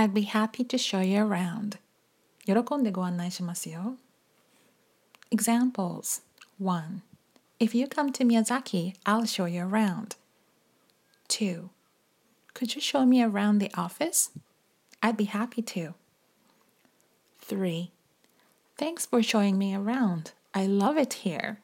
I'd be happy to show you around. 喜んでご案内しますよ。Examples 1. If you come to Miyazaki, I'll show you around. 2. Could you show me around the office? I'd be happy to. 3. Thanks for showing me around. I love it here.